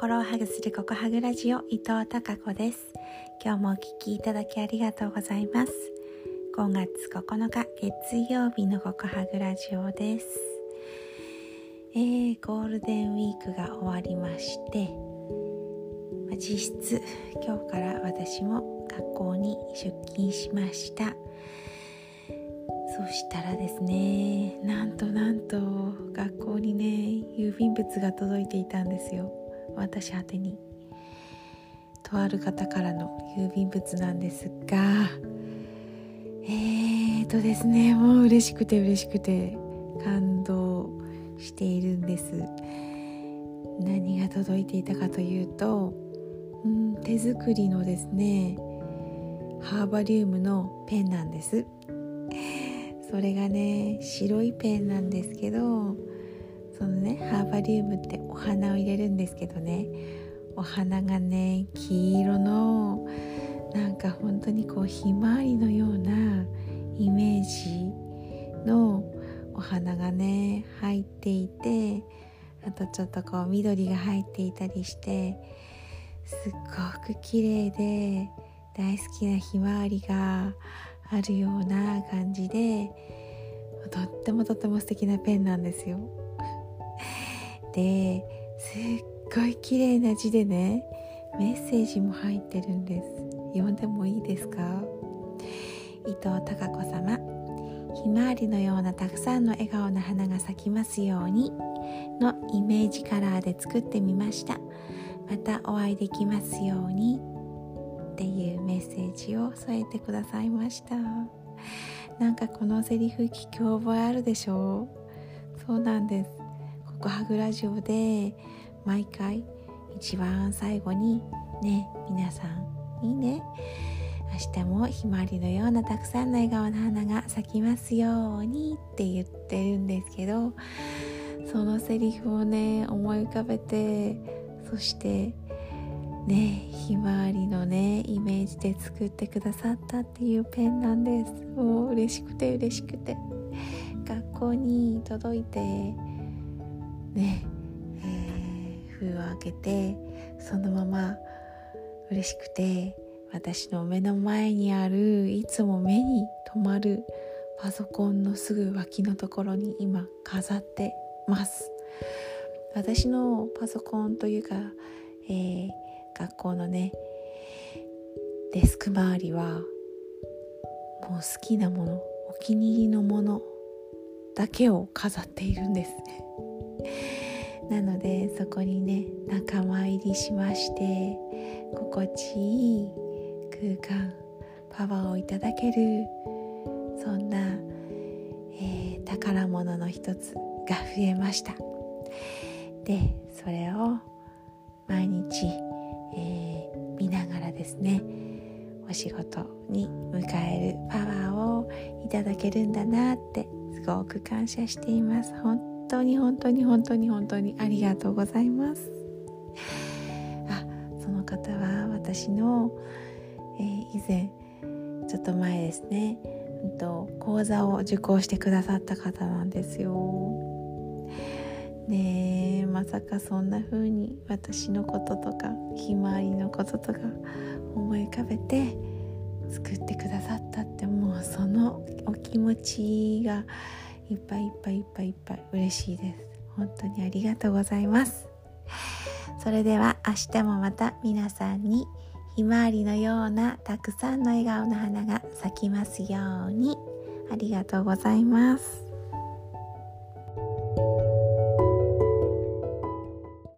心をハグするココハグラジオ伊藤孝子です。今日もお聞きいただきありがとうございます。5月9日月曜日のココハグラジオです。えー、ゴールデンウィークが終わりましてま実質今日から私も学校に出勤しました。そしたらですねなんとなんと学校にね郵便物が届いていたんですよ。私宛に。とある方からの郵便物なんですが。えーとですねもう嬉しくて嬉しくて感動しているんです。何が届いていたかというと、うん、手作りのですねハーバリウムのペンなんです。それがね白いペンなんですけどそのねハーバリウムってお花を入れるんですけどね。お花がね黄色のなんか本当にこうひまわりのようなイメージのお花がね入っていてあとちょっとこう緑が入っていたりしてすっごく綺麗で大好きなひまわりがあるような感じでとってもとっても素敵なペンなんですよ。ですっごい綺麗な字でねメッセージも入ってるんです。読んでもいいですか？伊藤孝子様ひまわりのようなたくさんの笑顔の花が咲きますようにのイメージカラーで作ってみました。またお会いできますようにっていうメッセージを添えてくださいました。なんかこのセリフ聞き覚えあるでしょ？うそうなんです。ここハグラジオで毎回一番最後にね皆さんにね明日もひまわりのようなたくさんの笑顔の花が咲きますようにって言ってるんですけどそのセリフをね思い浮かべてそしてねひまわりのねイメージで作ってくださったっていうペンなんです。もう嬉しくて嬉しくて。学校に届いてね。えー、封を開けてそのまま嬉しくて私の目の前にあるいつも目に留まるパソコンのすぐ脇のところに今飾ってます。私のパソコンというか、えー、学校のねデスク周りはもう好きなものお気に入りのものだけを飾っているんです。ねなのでそこにね仲間入りしまして心地いい空間パワーをいただけるそんな、えー、宝物の一つが増えました。でそれを毎日えー、見ながらですねお仕事に迎えるパワーをいただけるんだなってすごく感謝しています。本当に本当に本当に本当にありがとうございます。あその方は私の、えー、以前ちょっと前ですね、うんと講座を受講してくださった方なんですよ。ねえまさかそんな風に私のこととかひまわりのこととか思い浮かべて作ってくださったってもうそのお気持ちがいっぱいいっぱいいっぱいいっぱい嬉しいです。本当にありがとうございます。それでは明日もまた皆さんにひまわりのようなたくさんの笑顔の花が咲きますように。ありがとうございます。